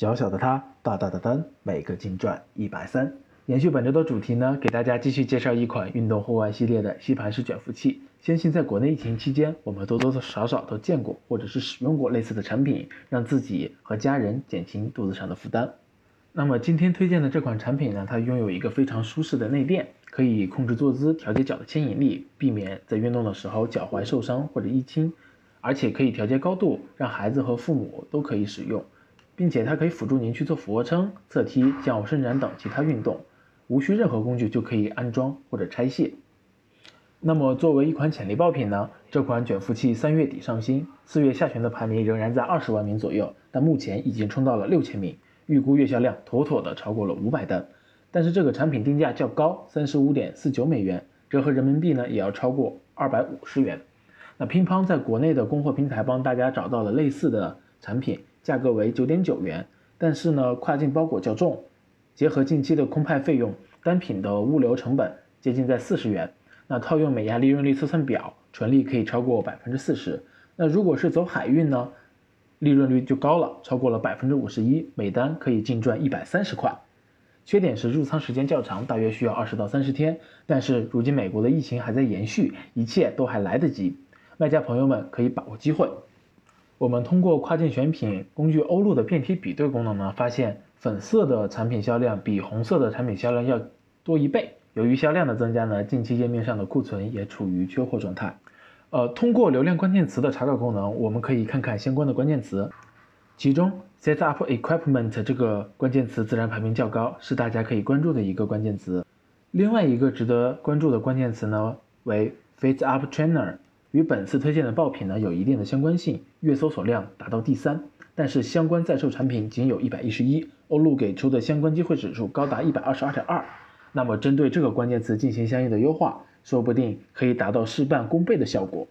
小小的它，大大的单，每个净赚一百三。延续本周的主题呢，给大家继续介绍一款运动户外系列的吸盘式卷腹器。相信在国内疫情期间，我们多多少少都见过或者是使用过类似的产品，让自己和家人减轻肚子上的负担。那么今天推荐的这款产品呢，它拥有一个非常舒适的内垫，可以控制坐姿，调节脚的牵引力，避免在运动的时候脚踝受伤或者淤青，而且可以调节高度，让孩子和父母都可以使用，并且它可以辅助您去做俯卧撑、侧踢、向后伸展等其他运动。无需任何工具就可以安装或者拆卸。那么作为一款潜力爆品呢，这款卷腹器三月底上新，四月下旬的排名仍然在二十万名左右，但目前已经冲到了六千名，预估月销量妥妥的超过了五百单。但是这个产品定价较高，三十五点四九美元，折合人民币呢也要超过二百五十元。那乒乓在国内的供货平台帮大家找到了类似的产品，价格为九点九元，但是呢跨境包裹较重。结合近期的空派费用，单品的物流成本接近在四十元。那套用美亚利润率测算表，纯利可以超过百分之四十。那如果是走海运呢，利润率就高了，超过了百分之五十一，每单可以净赚一百三十块。缺点是入仓时间较长，大约需要二十到三十天。但是如今美国的疫情还在延续，一切都还来得及，卖家朋友们可以把握机会。我们通过跨境选品工具欧路的变体比对功能呢，发现。粉色的产品销量比红色的产品销量要多一倍。由于销量的增加呢，近期页面上的库存也处于缺货状态。呃，通过流量关键词的查找功能，我们可以看看相关的关键词。其中，set up equipment 这个关键词自然排名较高，是大家可以关注的一个关键词。另外一个值得关注的关键词呢，为 fit up trainer，与本次推荐的爆品呢有一定的相关性，月搜索量达到第三。但是相关在售产品仅有一百一十一，欧路给出的相关机会指数高达一百二十二点二，那么针对这个关键词进行相应的优化，说不定可以达到事半功倍的效果。